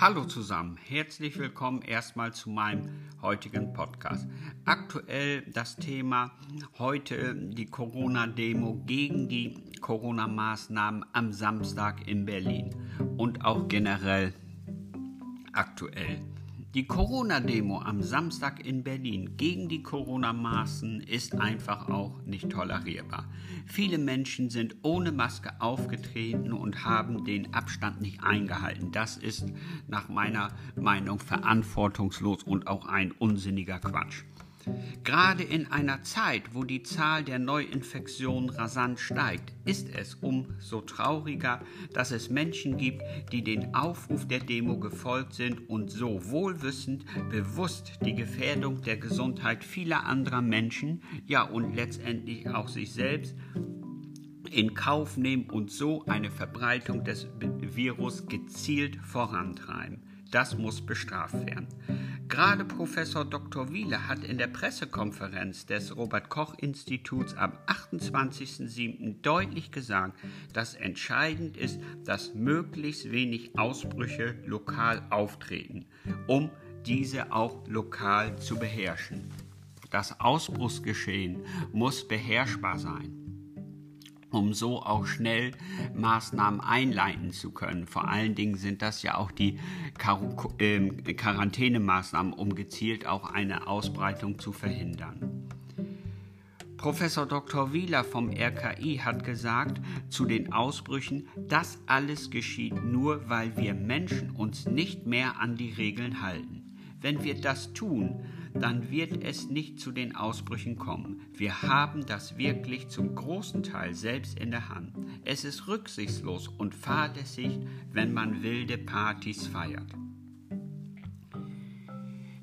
Hallo zusammen, herzlich willkommen erstmal zu meinem heutigen Podcast. Aktuell das Thema heute die Corona-Demo gegen die Corona-Maßnahmen am Samstag in Berlin und auch generell aktuell. Die Corona-Demo am Samstag in Berlin gegen die Corona-Maßen ist einfach auch nicht tolerierbar. Viele Menschen sind ohne Maske aufgetreten und haben den Abstand nicht eingehalten. Das ist nach meiner Meinung verantwortungslos und auch ein unsinniger Quatsch. Gerade in einer Zeit, wo die Zahl der Neuinfektionen rasant steigt, ist es umso trauriger, dass es Menschen gibt, die den Aufruf der Demo gefolgt sind und so wohlwissend bewusst die Gefährdung der Gesundheit vieler anderer Menschen, ja und letztendlich auch sich selbst in Kauf nehmen und so eine Verbreitung des Virus gezielt vorantreiben. Das muss bestraft werden. Gerade Professor Dr. Wiele hat in der Pressekonferenz des Robert Koch Instituts am 28.07. deutlich gesagt, dass entscheidend ist, dass möglichst wenig Ausbrüche lokal auftreten, um diese auch lokal zu beherrschen. Das Ausbruchsgeschehen muss beherrschbar sein um so auch schnell Maßnahmen einleiten zu können. Vor allen Dingen sind das ja auch die Quar äh, Quarantänemaßnahmen, um gezielt auch eine Ausbreitung zu verhindern. Professor Dr. Wieler vom RKI hat gesagt zu den Ausbrüchen, das alles geschieht nur, weil wir Menschen uns nicht mehr an die Regeln halten. Wenn wir das tun, dann wird es nicht zu den Ausbrüchen kommen. Wir haben das wirklich zum großen Teil selbst in der Hand. Es ist rücksichtslos und fahrlässig, wenn man wilde Partys feiert.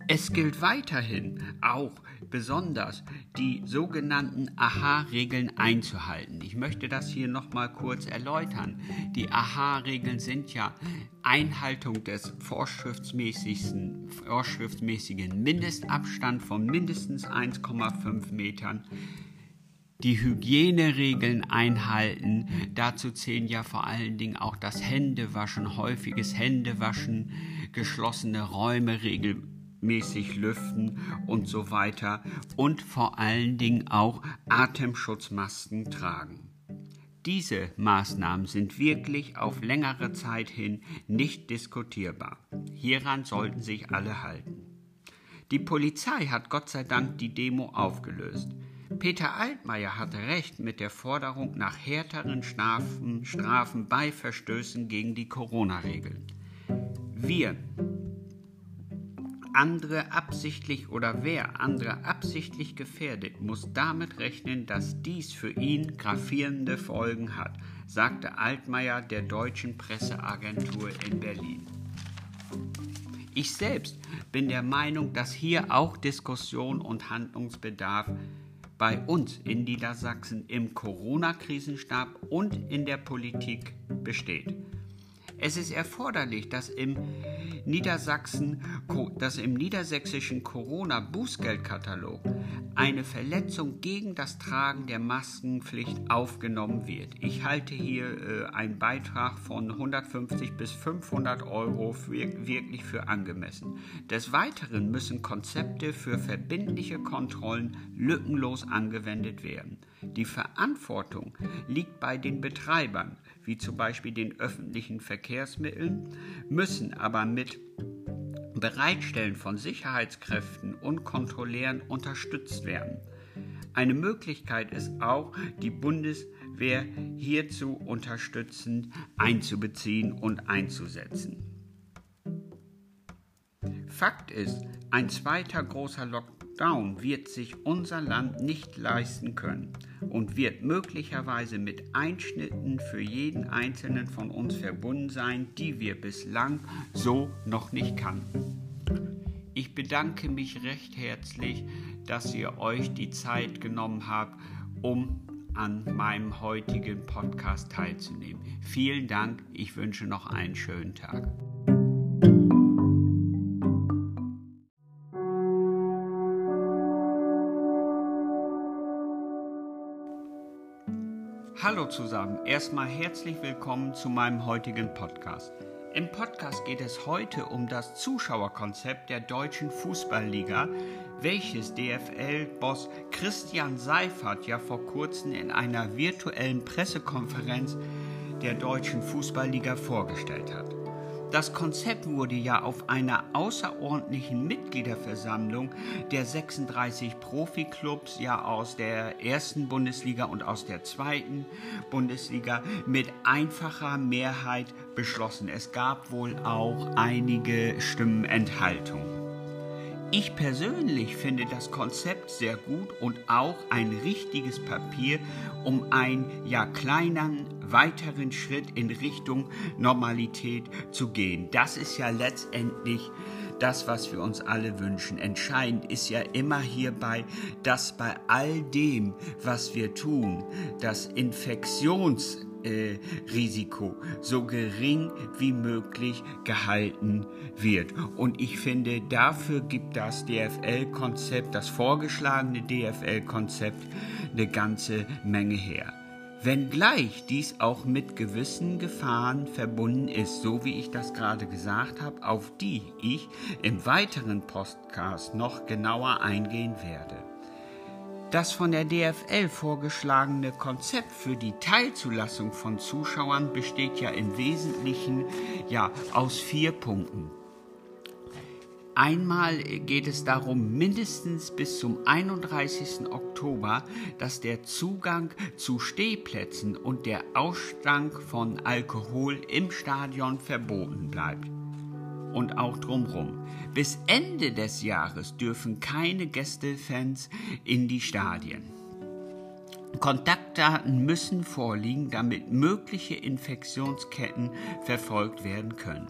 Es gilt weiterhin auch besonders die sogenannten AHA-Regeln einzuhalten. Ich möchte das hier nochmal kurz erläutern. Die AHA-Regeln sind ja Einhaltung des vorschriftsmäßigen, vorschriftsmäßigen Mindestabstand von mindestens 1,5 Metern die Hygieneregeln einhalten. Dazu zählen ja vor allen Dingen auch das Händewaschen, häufiges Händewaschen, geschlossene Räume regelmäßig mäßig lüften und so weiter und vor allen Dingen auch Atemschutzmasken tragen. Diese Maßnahmen sind wirklich auf längere Zeit hin nicht diskutierbar. Hieran sollten sich alle halten. Die Polizei hat Gott sei Dank die Demo aufgelöst. Peter Altmaier hatte recht mit der Forderung nach härteren Strafen, Strafen bei Verstößen gegen die Corona-Regeln. Wir, andere absichtlich oder wer andere absichtlich gefährdet, muss damit rechnen, dass dies für ihn gravierende Folgen hat, sagte Altmaier der deutschen Presseagentur in Berlin. Ich selbst bin der Meinung, dass hier auch Diskussion und Handlungsbedarf bei uns in Niedersachsen im Corona-Krisenstab und in der Politik besteht. Es ist erforderlich, dass im Niedersachsen, dass im niedersächsischen Corona-Bußgeldkatalog eine Verletzung gegen das Tragen der Maskenpflicht aufgenommen wird. Ich halte hier äh, einen Beitrag von 150 bis 500 Euro für, wirklich für angemessen. Des Weiteren müssen Konzepte für verbindliche Kontrollen lückenlos angewendet werden. Die Verantwortung liegt bei den Betreibern, wie zum Beispiel den öffentlichen Verkehrsmitteln, müssen aber mit Bereitstellen von Sicherheitskräften und Kontrollären unterstützt werden. Eine Möglichkeit ist auch, die Bundeswehr hierzu unterstützend einzubeziehen und einzusetzen. Fakt ist, ein zweiter großer Lockdown wird sich unser Land nicht leisten können und wird möglicherweise mit Einschnitten für jeden einzelnen von uns verbunden sein, die wir bislang so noch nicht kannten. Ich bedanke mich recht herzlich, dass ihr euch die Zeit genommen habt, um an meinem heutigen Podcast teilzunehmen. Vielen Dank, ich wünsche noch einen schönen Tag. Zusammen, erstmal herzlich willkommen zu meinem heutigen Podcast. Im Podcast geht es heute um das Zuschauerkonzept der deutschen Fußballliga, welches DFL-Boss Christian Seifert ja vor kurzem in einer virtuellen Pressekonferenz der deutschen Fußballliga vorgestellt hat. Das Konzept wurde ja auf einer außerordentlichen Mitgliederversammlung der 36 Profiklubs ja aus der ersten Bundesliga und aus der zweiten Bundesliga mit einfacher Mehrheit beschlossen. Es gab wohl auch einige Stimmenenthaltungen. Ich persönlich finde das Konzept sehr gut und auch ein richtiges Papier, um einen ja kleinen weiteren Schritt in Richtung Normalität zu gehen. Das ist ja letztendlich das, was wir uns alle wünschen. Entscheidend ist ja immer hierbei, dass bei all dem, was wir tun, das Infektions Risiko so gering wie möglich gehalten wird. Und ich finde, dafür gibt das DFL-Konzept, das vorgeschlagene DFL-Konzept, eine ganze Menge her. Wenngleich dies auch mit gewissen Gefahren verbunden ist, so wie ich das gerade gesagt habe, auf die ich im weiteren Podcast noch genauer eingehen werde. Das von der DFL vorgeschlagene Konzept für die Teilzulassung von Zuschauern besteht ja im Wesentlichen ja aus vier Punkten. Einmal geht es darum, mindestens bis zum 31. Oktober, dass der Zugang zu Stehplätzen und der Ausstank von Alkohol im Stadion verboten bleibt und auch drumherum. Bis Ende des Jahres dürfen keine Gästefans in die Stadien. Kontaktdaten müssen vorliegen, damit mögliche Infektionsketten verfolgt werden können.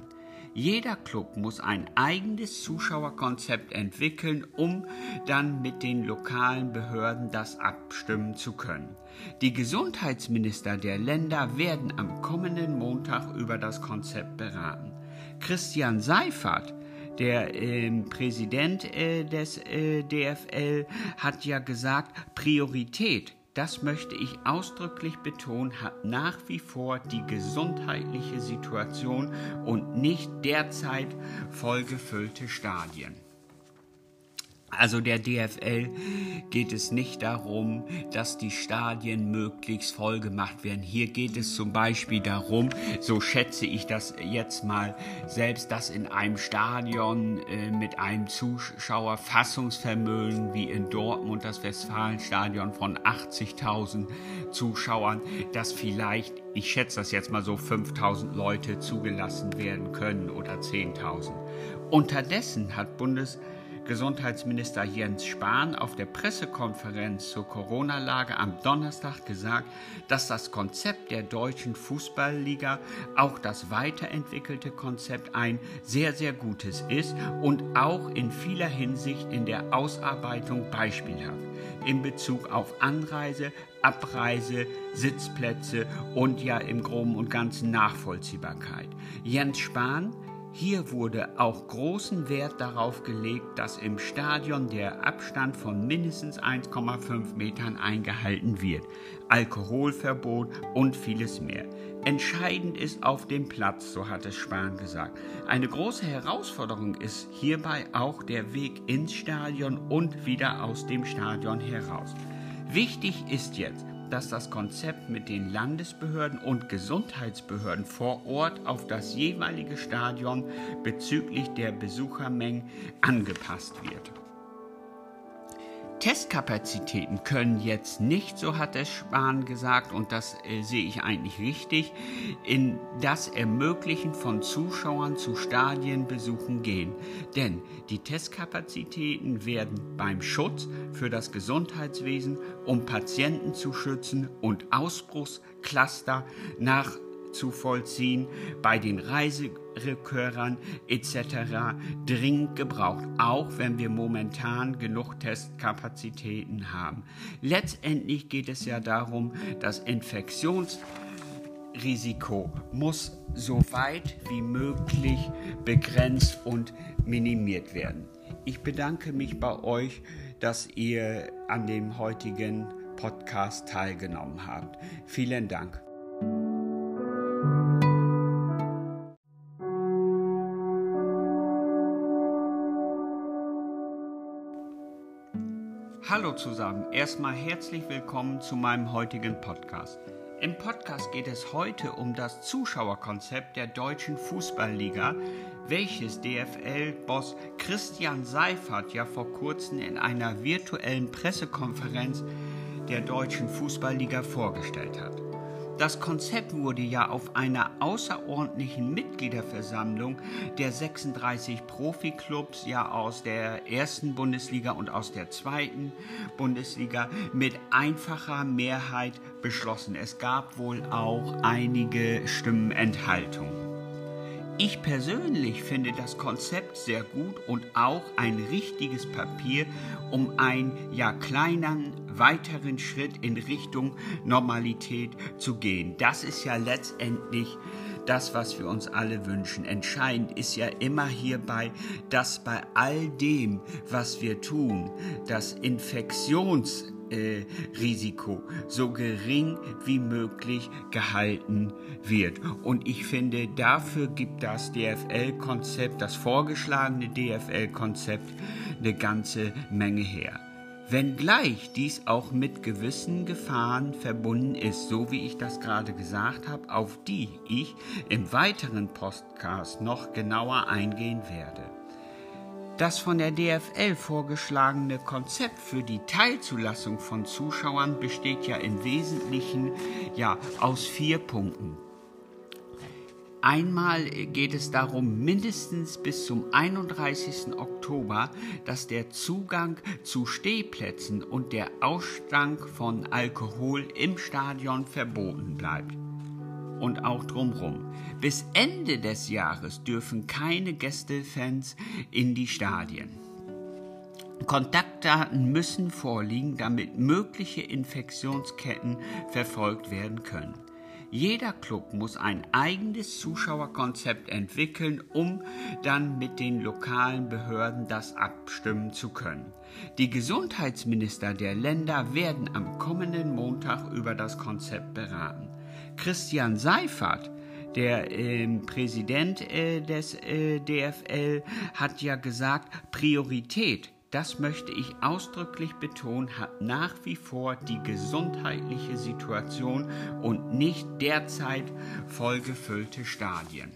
Jeder Club muss ein eigenes Zuschauerkonzept entwickeln, um dann mit den lokalen Behörden das abstimmen zu können. Die Gesundheitsminister der Länder werden am kommenden Montag über das Konzept beraten. Christian Seifert, der äh, Präsident äh, des äh, DFL, hat ja gesagt, Priorität, das möchte ich ausdrücklich betonen, hat nach wie vor die gesundheitliche Situation und nicht derzeit vollgefüllte Stadien. Also der DFL geht es nicht darum, dass die Stadien möglichst voll gemacht werden. Hier geht es zum Beispiel darum, so schätze ich das jetzt mal selbst, dass in einem Stadion äh, mit einem Zuschauerfassungsvermögen wie in Dortmund das Westfalenstadion von 80.000 Zuschauern, dass vielleicht, ich schätze das jetzt mal so, 5.000 Leute zugelassen werden können oder 10.000. Unterdessen hat Bundes Gesundheitsminister Jens Spahn auf der Pressekonferenz zur Corona-Lage am Donnerstag gesagt, dass das Konzept der deutschen Fußballliga, auch das weiterentwickelte Konzept, ein sehr, sehr gutes ist und auch in vieler Hinsicht in der Ausarbeitung beispielhaft in Bezug auf Anreise, Abreise, Sitzplätze und ja im Groben und Ganzen Nachvollziehbarkeit. Jens Spahn hier wurde auch großen Wert darauf gelegt, dass im Stadion der Abstand von mindestens 1,5 Metern eingehalten wird, Alkoholverbot und vieles mehr. Entscheidend ist auf dem Platz, so hat es Spahn gesagt. Eine große Herausforderung ist hierbei auch der Weg ins Stadion und wieder aus dem Stadion heraus. Wichtig ist jetzt, dass das Konzept mit den Landesbehörden und Gesundheitsbehörden vor Ort auf das jeweilige Stadion bezüglich der Besuchermengen angepasst wird. Testkapazitäten können jetzt nicht, so hat es Spahn gesagt, und das äh, sehe ich eigentlich richtig, in das Ermöglichen von Zuschauern zu Stadienbesuchen gehen. Denn die Testkapazitäten werden beim Schutz für das Gesundheitswesen, um Patienten zu schützen und Ausbruchscluster nach zu vollziehen, bei den Reiserückkehrern etc. dringend gebraucht, auch wenn wir momentan genug Testkapazitäten haben. Letztendlich geht es ja darum, das Infektionsrisiko muss so weit wie möglich begrenzt und minimiert werden. Ich bedanke mich bei euch, dass ihr an dem heutigen Podcast teilgenommen habt. Vielen Dank. Hallo zusammen, erstmal herzlich willkommen zu meinem heutigen Podcast. Im Podcast geht es heute um das Zuschauerkonzept der deutschen Fußballliga, welches DFL-Boss Christian Seifert ja vor kurzem in einer virtuellen Pressekonferenz der deutschen Fußballliga vorgestellt hat. Das Konzept wurde ja auf einer außerordentlichen Mitgliederversammlung der 36 Profiklubs ja aus der ersten Bundesliga und aus der zweiten Bundesliga mit einfacher Mehrheit beschlossen. Es gab wohl auch einige Stimmenenthaltungen. Ich persönlich finde das Konzept sehr gut und auch ein richtiges Papier, um einen ja kleinen weiteren Schritt in Richtung Normalität zu gehen. Das ist ja letztendlich das, was wir uns alle wünschen. Entscheidend ist ja immer hierbei, dass bei all dem, was wir tun, das Infektions äh, Risiko so gering wie möglich gehalten wird. Und ich finde, dafür gibt das DFL-Konzept, das vorgeschlagene DFL-Konzept, eine ganze Menge her. Wenngleich dies auch mit gewissen Gefahren verbunden ist, so wie ich das gerade gesagt habe, auf die ich im weiteren Podcast noch genauer eingehen werde. Das von der DFL vorgeschlagene Konzept für die Teilzulassung von Zuschauern besteht ja im Wesentlichen ja aus vier Punkten. Einmal geht es darum, mindestens bis zum 31. Oktober, dass der Zugang zu Stehplätzen und der Ausstank von Alkohol im Stadion verboten bleibt und auch drumherum. Bis Ende des Jahres dürfen keine Gästefans in die Stadien. Kontaktdaten müssen vorliegen, damit mögliche Infektionsketten verfolgt werden können. Jeder Club muss ein eigenes Zuschauerkonzept entwickeln, um dann mit den lokalen Behörden das abstimmen zu können. Die Gesundheitsminister der Länder werden am kommenden Montag über das Konzept beraten. Christian Seifert, der äh, Präsident äh, des äh, DFL, hat ja gesagt, Priorität, das möchte ich ausdrücklich betonen, hat nach wie vor die gesundheitliche Situation und nicht derzeit vollgefüllte Stadien.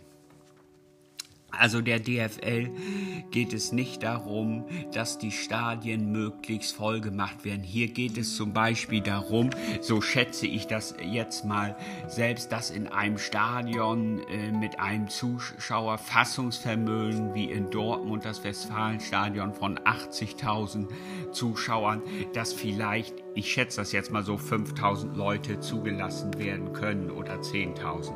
Also der DFL geht es nicht darum, dass die Stadien möglichst voll gemacht werden. Hier geht es zum Beispiel darum, so schätze ich das jetzt mal selbst, dass in einem Stadion äh, mit einem Zuschauerfassungsvermögen wie in Dortmund das Westfalenstadion von 80.000 Zuschauern, dass vielleicht, ich schätze das jetzt mal so, 5.000 Leute zugelassen werden können oder 10.000.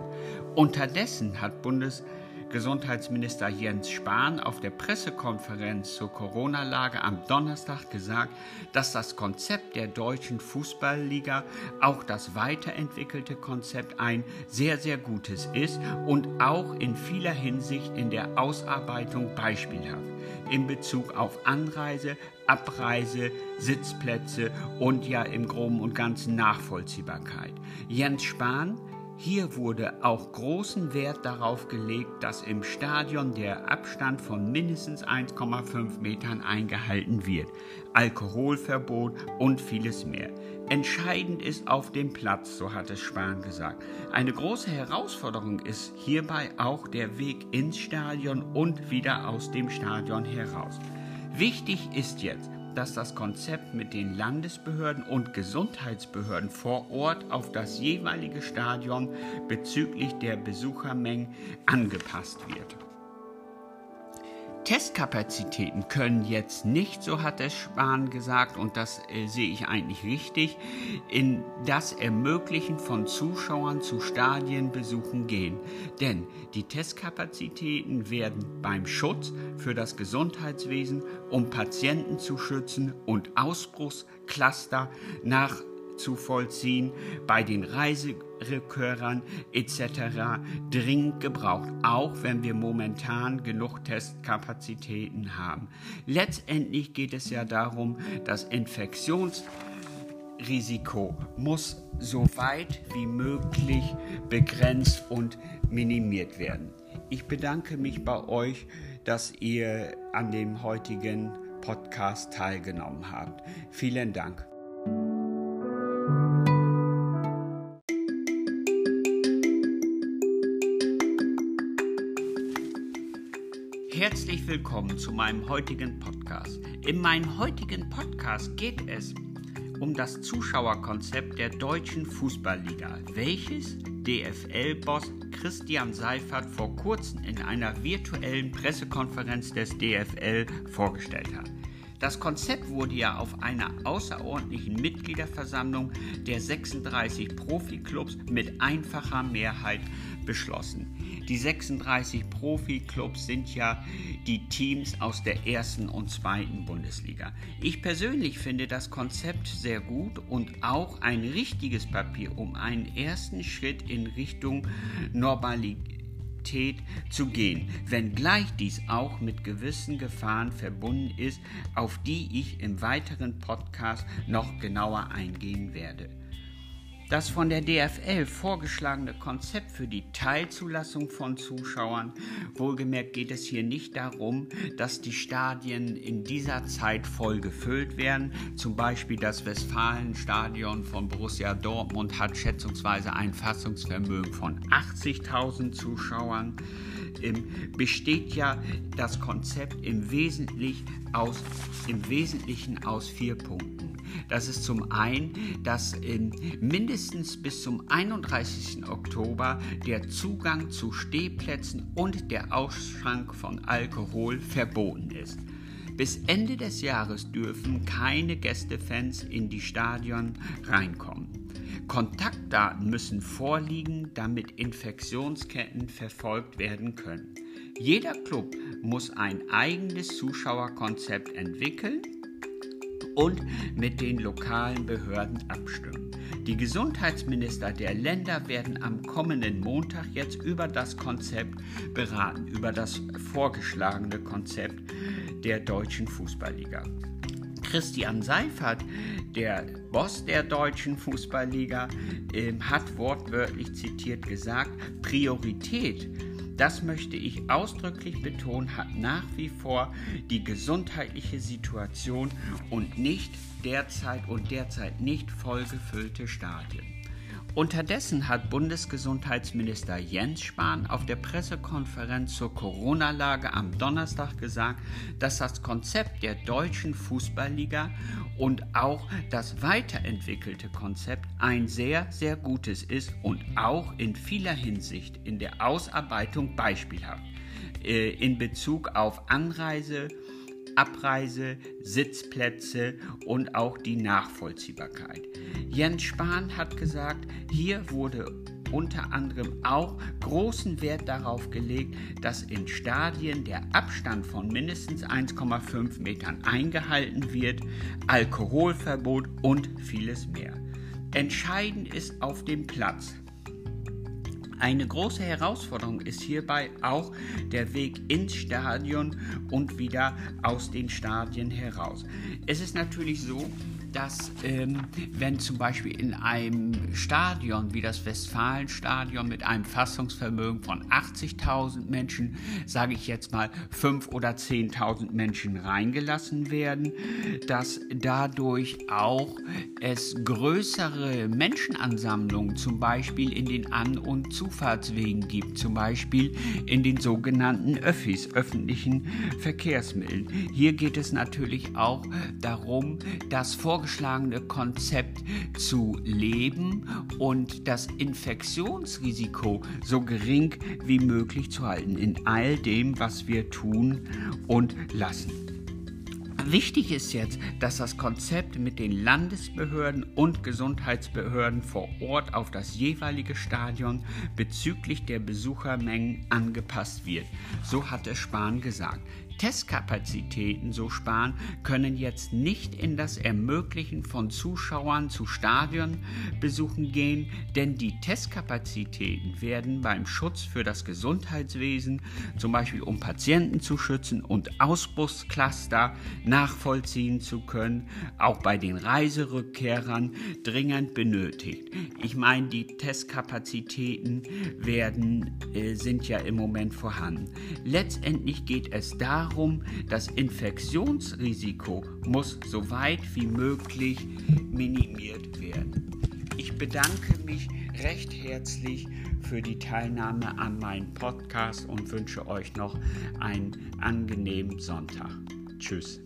Unterdessen hat Bundes Gesundheitsminister Jens Spahn auf der Pressekonferenz zur Corona-Lage am Donnerstag gesagt, dass das Konzept der deutschen Fußballliga, auch das weiterentwickelte Konzept, ein sehr, sehr gutes ist und auch in vieler Hinsicht in der Ausarbeitung beispielhaft in Bezug auf Anreise, Abreise, Sitzplätze und ja im groben und ganzen Nachvollziehbarkeit. Jens Spahn hier wurde auch großen Wert darauf gelegt, dass im Stadion der Abstand von mindestens 1,5 Metern eingehalten wird, Alkoholverbot und vieles mehr. Entscheidend ist auf dem Platz, so hat es Spahn gesagt. Eine große Herausforderung ist hierbei auch der Weg ins Stadion und wieder aus dem Stadion heraus. Wichtig ist jetzt, dass das Konzept mit den Landesbehörden und Gesundheitsbehörden vor Ort auf das jeweilige Stadion bezüglich der Besuchermengen angepasst wird. Testkapazitäten können jetzt nicht, so hat es Spahn gesagt, und das äh, sehe ich eigentlich richtig, in das Ermöglichen von Zuschauern zu Stadienbesuchen gehen. Denn die Testkapazitäten werden beim Schutz für das Gesundheitswesen, um Patienten zu schützen und Ausbruchscluster nach zu vollziehen, bei den Reiserückkehrern etc. dringend gebraucht, auch wenn wir momentan genug Testkapazitäten haben. Letztendlich geht es ja darum, das Infektionsrisiko muss so weit wie möglich begrenzt und minimiert werden. Ich bedanke mich bei euch, dass ihr an dem heutigen Podcast teilgenommen habt. Vielen Dank. Herzlich willkommen zu meinem heutigen Podcast. In meinem heutigen Podcast geht es um das Zuschauerkonzept der deutschen Fußballliga, welches DFL-Boss Christian Seifert vor kurzem in einer virtuellen Pressekonferenz des DFL vorgestellt hat. Das Konzept wurde ja auf einer außerordentlichen Mitgliederversammlung der 36 Profiklubs mit einfacher Mehrheit beschlossen. Die 36 Profiklubs sind ja die Teams aus der ersten und zweiten Bundesliga. Ich persönlich finde das Konzept sehr gut und auch ein richtiges Papier, um einen ersten Schritt in Richtung Normalität zu gehen, wenngleich dies auch mit gewissen Gefahren verbunden ist, auf die ich im weiteren Podcast noch genauer eingehen werde. Das von der DFL vorgeschlagene Konzept für die Teilzulassung von Zuschauern, wohlgemerkt geht es hier nicht darum, dass die Stadien in dieser Zeit voll gefüllt werden. Zum Beispiel das Westfalenstadion von Borussia Dortmund hat schätzungsweise ein Fassungsvermögen von 80.000 Zuschauern. Besteht ja das Konzept im Wesentlichen aus, im Wesentlichen aus vier Punkten. Das ist zum einen, dass mindestens bis zum 31. Oktober der Zugang zu Stehplätzen und der Ausschank von Alkohol verboten ist. Bis Ende des Jahres dürfen keine Gästefans in die Stadion reinkommen. Kontaktdaten müssen vorliegen, damit Infektionsketten verfolgt werden können. Jeder Club muss ein eigenes Zuschauerkonzept entwickeln und mit den lokalen Behörden abstimmen. Die Gesundheitsminister der Länder werden am kommenden Montag jetzt über das Konzept beraten, über das vorgeschlagene Konzept der deutschen Fußballliga. Christian Seifert, der Boss der deutschen Fußballliga, äh, hat wortwörtlich zitiert gesagt, Priorität das möchte ich ausdrücklich betonen, hat nach wie vor die gesundheitliche Situation und nicht derzeit und derzeit nicht vollgefüllte Stadien. Unterdessen hat Bundesgesundheitsminister Jens Spahn auf der Pressekonferenz zur Corona-Lage am Donnerstag gesagt, dass das Konzept der deutschen Fußballliga und auch das weiterentwickelte Konzept ein sehr, sehr gutes ist und auch in vieler Hinsicht in der Ausarbeitung beispielhaft. Äh, in Bezug auf Anreise, Abreise, Sitzplätze und auch die Nachvollziehbarkeit. Jens Spahn hat gesagt, hier wurde unter anderem auch großen Wert darauf gelegt, dass in Stadien der Abstand von mindestens 1,5 Metern eingehalten wird, Alkoholverbot und vieles mehr. Entscheidend ist auf dem Platz. Eine große Herausforderung ist hierbei auch der Weg ins Stadion und wieder aus den Stadien heraus. Es ist natürlich so, dass ähm, wenn zum Beispiel in einem Stadion wie das Westfalenstadion mit einem Fassungsvermögen von 80.000 Menschen, sage ich jetzt mal 5.000 oder 10.000 Menschen reingelassen werden, dass dadurch auch es größere Menschenansammlungen zum Beispiel in den An- und Zufahrtswegen gibt, zum Beispiel in den sogenannten Öffis, öffentlichen Verkehrsmitteln. Hier geht es natürlich auch darum, dass vor vorgeschlagene Konzept zu leben und das Infektionsrisiko so gering wie möglich zu halten in all dem, was wir tun und lassen. Wichtig ist jetzt, dass das Konzept mit den Landesbehörden und Gesundheitsbehörden vor Ort auf das jeweilige Stadion bezüglich der Besuchermengen angepasst wird. So hat es Spahn gesagt. Testkapazitäten, so Spahn, können jetzt nicht in das Ermöglichen von Zuschauern zu Stadionbesuchen gehen, denn die Testkapazitäten werden beim Schutz für das Gesundheitswesen, zum Beispiel um Patienten zu schützen und Ausbruchscluster nachvollziehen zu können, auch bei den Reiserückkehrern dringend benötigt. Ich meine, die Testkapazitäten werden, äh, sind ja im Moment vorhanden. Letztendlich geht es darum, darum, das Infektionsrisiko muss so weit wie möglich minimiert werden. Ich bedanke mich recht herzlich für die Teilnahme an meinem Podcast und wünsche euch noch einen angenehmen Sonntag. Tschüss.